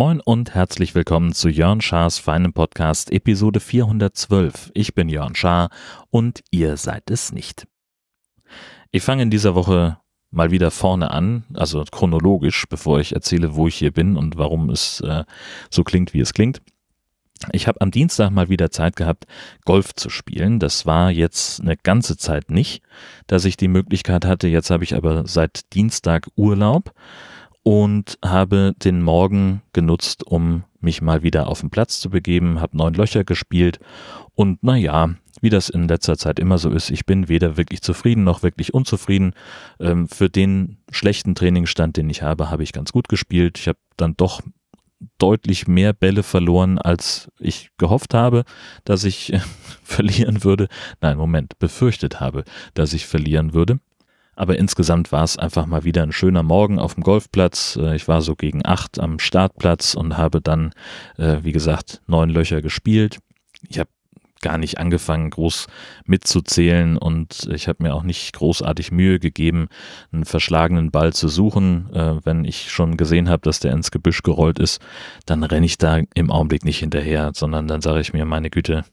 Moin und herzlich willkommen zu Jörn Schars feinem Podcast Episode 412. Ich bin Jörn Schaar und ihr seid es nicht. Ich fange in dieser Woche mal wieder vorne an, also chronologisch, bevor ich erzähle, wo ich hier bin und warum es äh, so klingt, wie es klingt. Ich habe am Dienstag mal wieder Zeit gehabt, Golf zu spielen. Das war jetzt eine ganze Zeit nicht, dass ich die Möglichkeit hatte. Jetzt habe ich aber seit Dienstag Urlaub und habe den Morgen genutzt, um mich mal wieder auf den Platz zu begeben, habe neun Löcher gespielt und naja, wie das in letzter Zeit immer so ist, ich bin weder wirklich zufrieden noch wirklich unzufrieden. Ähm, für den schlechten Trainingsstand, den ich habe, habe ich ganz gut gespielt. Ich habe dann doch deutlich mehr Bälle verloren, als ich gehofft habe, dass ich verlieren würde. Nein, Moment, befürchtet habe, dass ich verlieren würde. Aber insgesamt war es einfach mal wieder ein schöner Morgen auf dem Golfplatz. Äh, ich war so gegen acht am Startplatz und habe dann, äh, wie gesagt, neun Löcher gespielt. Ich habe gar nicht angefangen, groß mitzuzählen und ich habe mir auch nicht großartig Mühe gegeben, einen verschlagenen Ball zu suchen. Äh, wenn ich schon gesehen habe, dass der ins Gebüsch gerollt ist, dann renne ich da im Augenblick nicht hinterher, sondern dann sage ich mir, meine Güte,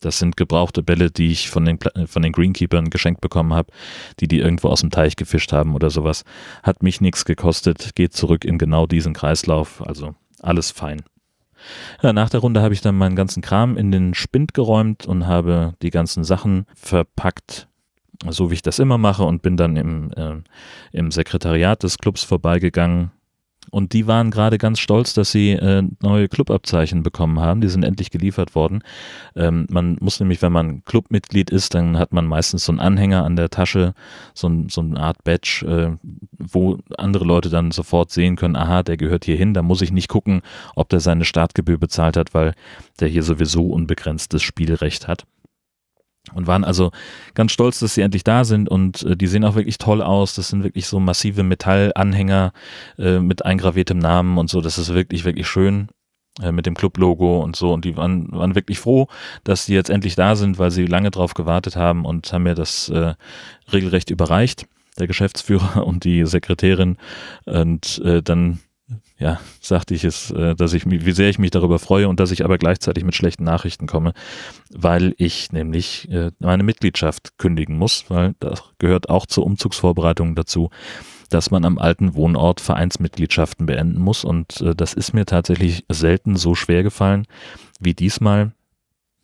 das sind gebrauchte Bälle, die ich von den, von den Greenkeepern geschenkt bekommen habe, die die irgendwo aus dem Teich gefischt haben oder sowas. Hat mich nichts gekostet, geht zurück in genau diesen Kreislauf, also alles fein. Ja, nach der Runde habe ich dann meinen ganzen Kram in den Spind geräumt und habe die ganzen Sachen verpackt, so wie ich das immer mache und bin dann im, äh, im Sekretariat des Clubs vorbeigegangen, und die waren gerade ganz stolz, dass sie äh, neue Clubabzeichen bekommen haben. Die sind endlich geliefert worden. Ähm, man muss nämlich, wenn man Clubmitglied ist, dann hat man meistens so einen Anhänger an der Tasche, so, ein, so eine Art Badge, äh, wo andere Leute dann sofort sehen können, aha, der gehört hier hin. Da muss ich nicht gucken, ob der seine Startgebühr bezahlt hat, weil der hier sowieso unbegrenztes Spielrecht hat und waren also ganz stolz, dass sie endlich da sind und äh, die sehen auch wirklich toll aus. Das sind wirklich so massive Metallanhänger äh, mit eingraviertem Namen und so. Das ist wirklich, wirklich schön äh, mit dem Club-Logo und so. Und die waren, waren wirklich froh, dass sie jetzt endlich da sind, weil sie lange drauf gewartet haben und haben mir das äh, regelrecht überreicht, der Geschäftsführer und die Sekretärin. Und äh, dann ja, sagte ich es, äh, dass ich wie sehr ich mich darüber freue und dass ich aber gleichzeitig mit schlechten Nachrichten komme, weil ich nämlich äh, meine Mitgliedschaft kündigen muss, weil das gehört auch zur Umzugsvorbereitung dazu, dass man am alten Wohnort Vereinsmitgliedschaften beenden muss und äh, das ist mir tatsächlich selten so schwer gefallen wie diesmal.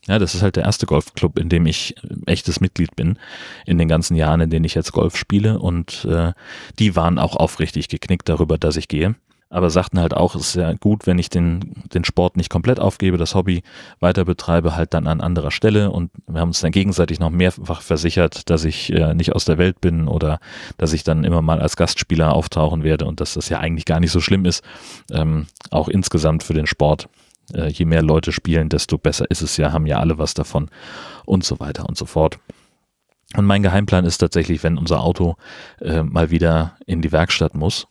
Ja, das ist halt der erste Golfclub, in dem ich echtes Mitglied bin, in den ganzen Jahren, in denen ich jetzt Golf spiele. Und äh, die waren auch aufrichtig geknickt darüber, dass ich gehe aber sagten halt auch, es ist ja gut, wenn ich den, den Sport nicht komplett aufgebe, das Hobby weiter betreibe, halt dann an anderer Stelle und wir haben uns dann gegenseitig noch mehrfach versichert, dass ich äh, nicht aus der Welt bin oder dass ich dann immer mal als Gastspieler auftauchen werde und dass das ja eigentlich gar nicht so schlimm ist, ähm, auch insgesamt für den Sport. Äh, je mehr Leute spielen, desto besser ist es ja, haben ja alle was davon und so weiter und so fort. Und mein Geheimplan ist tatsächlich, wenn unser Auto äh, mal wieder in die Werkstatt muss,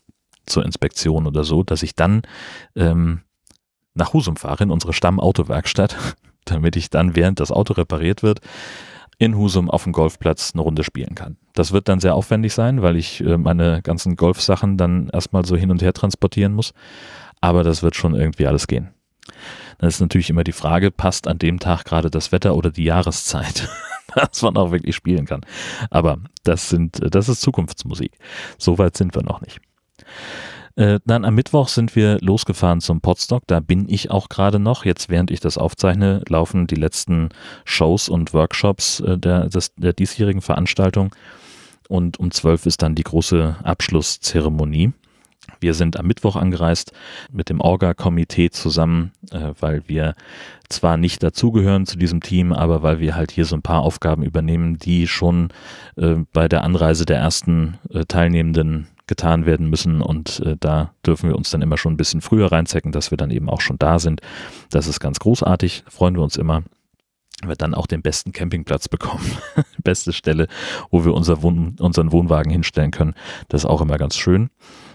zur Inspektion oder so, dass ich dann ähm, nach Husum fahre, in unsere Stammautowerkstatt, damit ich dann, während das Auto repariert wird, in Husum auf dem Golfplatz eine Runde spielen kann. Das wird dann sehr aufwendig sein, weil ich äh, meine ganzen Golfsachen dann erstmal so hin und her transportieren muss. Aber das wird schon irgendwie alles gehen. Dann ist natürlich immer die Frage, passt an dem Tag gerade das Wetter oder die Jahreszeit, dass man auch wirklich spielen kann. Aber das sind, das ist Zukunftsmusik. So weit sind wir noch nicht. Äh, dann am Mittwoch sind wir losgefahren zum Podstock. Da bin ich auch gerade noch. Jetzt, während ich das aufzeichne, laufen die letzten Shows und Workshops äh, der, des, der diesjährigen Veranstaltung. Und um zwölf ist dann die große Abschlusszeremonie. Wir sind am Mittwoch angereist mit dem Orga-Komitee zusammen, äh, weil wir zwar nicht dazugehören zu diesem Team, aber weil wir halt hier so ein paar Aufgaben übernehmen, die schon bei der Anreise der ersten Teilnehmenden getan werden müssen und äh, da dürfen wir uns dann immer schon ein bisschen früher reinzecken, dass wir dann eben auch schon da sind. Das ist ganz großartig, freuen wir uns immer wir dann auch den besten Campingplatz bekommen. Beste Stelle, wo wir unser Wohn unseren Wohnwagen hinstellen können. Das ist auch immer ganz schön.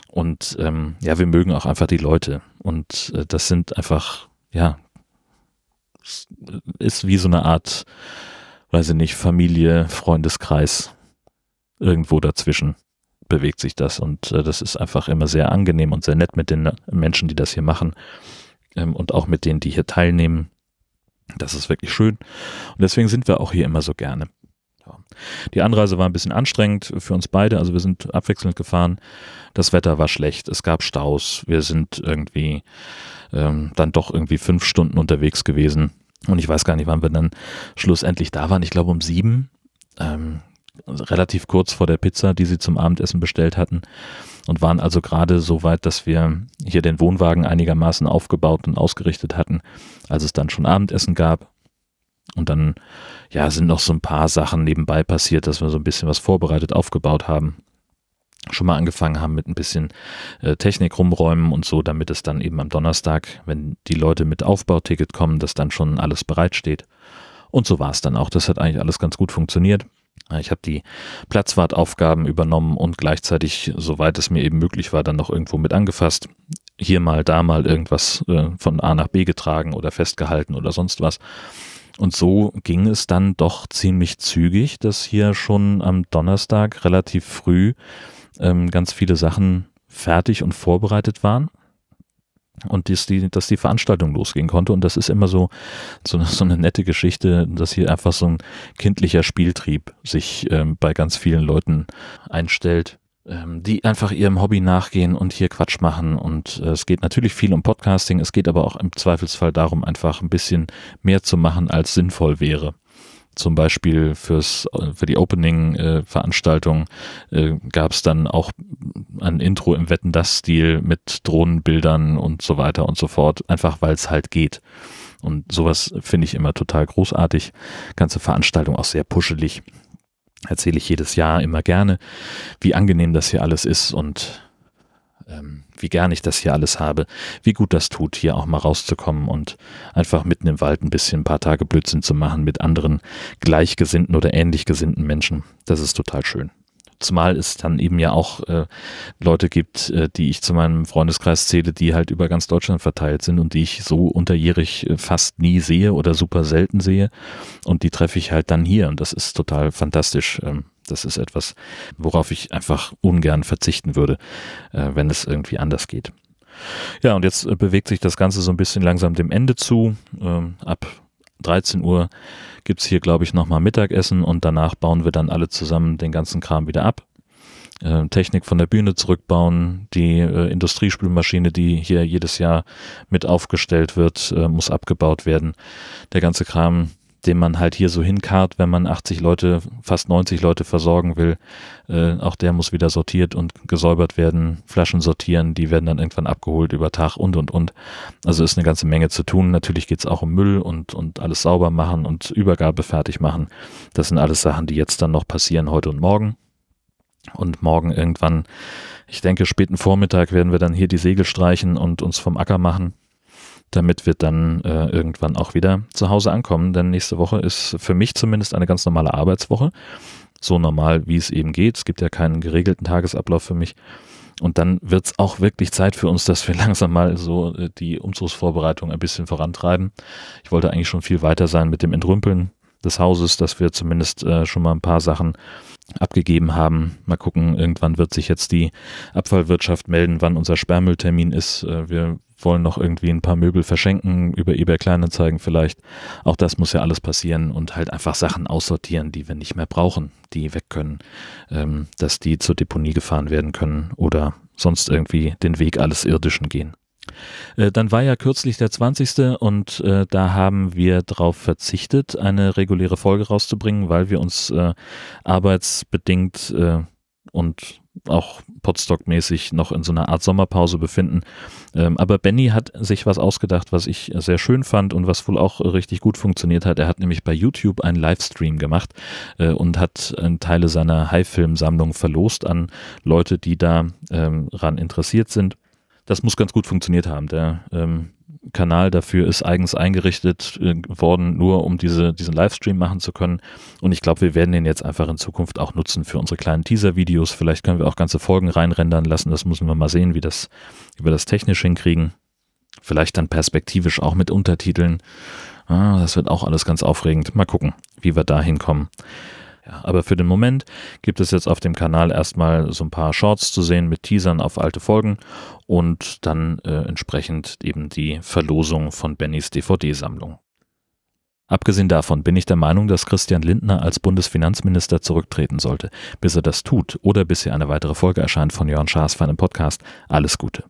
Und ähm, ja, wir mögen auch einfach die Leute. Und äh, das sind einfach, ja, ist wie so eine Art, weiß ich nicht, Familie, Freundeskreis. Irgendwo dazwischen bewegt sich das und äh, das ist einfach immer sehr angenehm und sehr nett mit den Menschen, die das hier machen ähm, und auch mit denen, die hier teilnehmen. Das ist wirklich schön und deswegen sind wir auch hier immer so gerne. Die Anreise war ein bisschen anstrengend für uns beide, also wir sind abwechselnd gefahren. Das Wetter war schlecht, es gab Staus, wir sind irgendwie ähm, dann doch irgendwie fünf Stunden unterwegs gewesen. Und ich weiß gar nicht, wann wir dann schlussendlich da waren. Ich glaube um sieben. Ähm, relativ kurz vor der Pizza, die sie zum Abendessen bestellt hatten und waren also gerade so weit, dass wir hier den Wohnwagen einigermaßen aufgebaut und ausgerichtet hatten, als es dann schon Abendessen gab. Und dann, ja, sind noch so ein paar Sachen nebenbei passiert, dass wir so ein bisschen was vorbereitet aufgebaut haben schon mal angefangen haben mit ein bisschen äh, Technik rumräumen und so, damit es dann eben am Donnerstag, wenn die Leute mit Aufbauticket kommen, dass dann schon alles bereitsteht. Und so war es dann auch. Das hat eigentlich alles ganz gut funktioniert. Ich habe die Platzwartaufgaben übernommen und gleichzeitig, soweit es mir eben möglich war, dann noch irgendwo mit angefasst. Hier mal, da mal irgendwas äh, von A nach B getragen oder festgehalten oder sonst was. Und so ging es dann doch ziemlich zügig, dass hier schon am Donnerstag relativ früh ähm, ganz viele Sachen fertig und vorbereitet waren und dass die, dass die Veranstaltung losgehen konnte. Und das ist immer so, so, so eine nette Geschichte, dass hier einfach so ein kindlicher Spieltrieb sich ähm, bei ganz vielen Leuten einstellt, ähm, die einfach ihrem Hobby nachgehen und hier Quatsch machen. Und äh, es geht natürlich viel um Podcasting, es geht aber auch im Zweifelsfall darum, einfach ein bisschen mehr zu machen, als sinnvoll wäre zum Beispiel fürs, für die Opening-Veranstaltung äh, äh, gab es dann auch ein Intro im Wetten das Stil mit Drohnenbildern und so weiter und so fort, einfach weil es halt geht. Und sowas finde ich immer total großartig. Ganze Veranstaltung auch sehr puschelig. Erzähle ich jedes Jahr immer gerne, wie angenehm das hier alles ist und ähm, wie gern ich das hier alles habe, wie gut das tut, hier auch mal rauszukommen und einfach mitten im Wald ein bisschen ein paar Tage Blödsinn zu machen mit anderen gleichgesinnten oder ähnlich gesinnten Menschen. Das ist total schön. Zumal es dann eben ja auch äh, Leute gibt, äh, die ich zu meinem Freundeskreis zähle, die halt über ganz Deutschland verteilt sind und die ich so unterjährig äh, fast nie sehe oder super selten sehe. Und die treffe ich halt dann hier und das ist total fantastisch. Ähm, das ist etwas, worauf ich einfach ungern verzichten würde, äh, wenn es irgendwie anders geht. Ja, und jetzt äh, bewegt sich das Ganze so ein bisschen langsam dem Ende zu. Ähm, ab 13 Uhr gibt es hier, glaube ich, nochmal Mittagessen und danach bauen wir dann alle zusammen den ganzen Kram wieder ab. Äh, Technik von der Bühne zurückbauen, die äh, Industriespülmaschine, die hier jedes Jahr mit aufgestellt wird, äh, muss abgebaut werden. Der ganze Kram den man halt hier so hinkarrt, wenn man 80 Leute, fast 90 Leute versorgen will. Äh, auch der muss wieder sortiert und gesäubert werden, Flaschen sortieren, die werden dann irgendwann abgeholt über Tag und und und. Also ist eine ganze Menge zu tun. Natürlich geht es auch um Müll und, und alles sauber machen und Übergabe fertig machen. Das sind alles Sachen, die jetzt dann noch passieren, heute und morgen. Und morgen irgendwann, ich denke, späten Vormittag werden wir dann hier die Segel streichen und uns vom Acker machen damit wir dann äh, irgendwann auch wieder zu Hause ankommen. Denn nächste Woche ist für mich zumindest eine ganz normale Arbeitswoche. So normal, wie es eben geht. Es gibt ja keinen geregelten Tagesablauf für mich. Und dann wird es auch wirklich Zeit für uns, dass wir langsam mal so äh, die Umzugsvorbereitung ein bisschen vorantreiben. Ich wollte eigentlich schon viel weiter sein mit dem Entrümpeln des Hauses, dass wir zumindest äh, schon mal ein paar Sachen abgegeben haben. Mal gucken, irgendwann wird sich jetzt die Abfallwirtschaft melden, wann unser Sperrmülltermin ist. Äh, wir wollen noch irgendwie ein paar Möbel verschenken, über eBay Kleinanzeigen vielleicht. Auch das muss ja alles passieren und halt einfach Sachen aussortieren, die wir nicht mehr brauchen, die weg können, ähm, dass die zur Deponie gefahren werden können oder sonst irgendwie den Weg alles Irdischen gehen. Äh, dann war ja kürzlich der 20. und äh, da haben wir darauf verzichtet, eine reguläre Folge rauszubringen, weil wir uns äh, arbeitsbedingt äh, und auch Podstock-mäßig noch in so einer Art Sommerpause befinden. Ähm, aber Benny hat sich was ausgedacht, was ich sehr schön fand und was wohl auch richtig gut funktioniert hat. Er hat nämlich bei YouTube einen Livestream gemacht äh, und hat äh, Teile seiner High-Film-Sammlung verlost an Leute, die da ähm, ran interessiert sind. Das muss ganz gut funktioniert haben. Der ähm, Kanal dafür ist eigens eingerichtet äh, worden, nur um diese, diesen Livestream machen zu können. Und ich glaube, wir werden den jetzt einfach in Zukunft auch nutzen für unsere kleinen Teaser-Videos. Vielleicht können wir auch ganze Folgen reinrendern lassen. Das müssen wir mal sehen, wie, das, wie wir das technisch hinkriegen. Vielleicht dann perspektivisch auch mit Untertiteln. Ah, das wird auch alles ganz aufregend. Mal gucken, wie wir da hinkommen. Ja, aber für den Moment gibt es jetzt auf dem Kanal erstmal so ein paar Shorts zu sehen mit Teasern auf alte Folgen und dann äh, entsprechend eben die Verlosung von Bennys DVD-Sammlung. Abgesehen davon bin ich der Meinung, dass Christian Lindner als Bundesfinanzminister zurücktreten sollte. Bis er das tut oder bis hier eine weitere Folge erscheint von Jörn Schaas für einen Podcast, alles Gute.